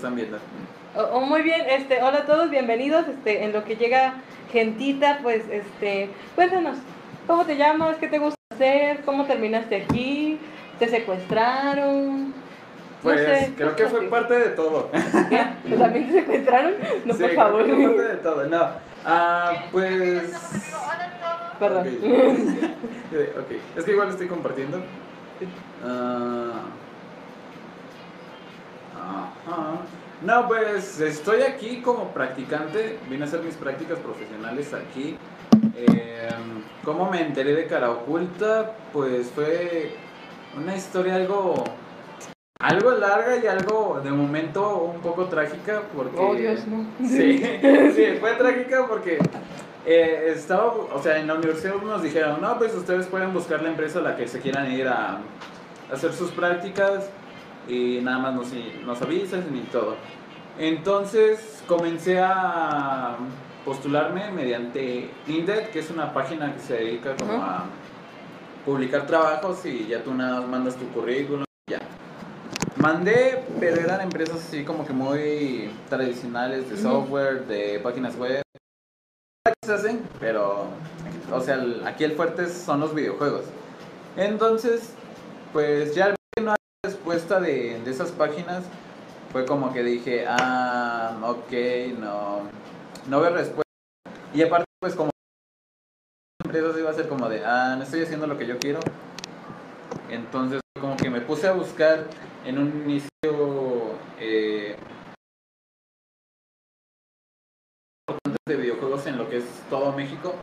están viendo. Oh, oh, muy bien, este, hola a todos, bienvenidos. Este, en lo que llega gentita, pues, este, cuéntanos, ¿cómo te llamas? ¿Qué te gusta hacer? ¿Cómo terminaste aquí? ¿Te secuestraron? Pues no sé, creo que fue parte de todo. así. ¿También te secuestraron? No, Sí, por creo favor. que fue parte de todo. No. Ah, pues. Perdón. Es que igual estoy compartiendo. Ah. Ajá. No, pues estoy aquí como practicante. Vine a hacer mis prácticas profesionales aquí. Eh, ¿Cómo me enteré de cara oculta? Pues fue una historia algo. Algo larga y algo de momento un poco trágica porque... Oh, Dios, no. Sí, sí, fue trágica porque eh, estaba, o sea, en la universidad nos dijeron, no, pues ustedes pueden buscar la empresa a la que se quieran ir a, hacer sus prácticas y nada más nos, nos avisan y todo. Entonces comencé a postularme mediante Indeed, que es una página que se dedica como a publicar trabajos y ya tú nada más mandas tu currículum y ya. Mandé, pero eran empresas así como que muy tradicionales de software, de páginas web. Se hacen, pero, o sea, aquí el fuerte son los videojuegos. Entonces, pues ya al ver que no hay respuesta de, esas páginas, fue como que dije, ah, ok, no, no veo respuesta. Y aparte, pues como empresas iba a ser como de, ah, no estoy haciendo lo que yo quiero. Entonces, como que me puse a buscar en un inicio eh, de videojuegos en lo que es todo México.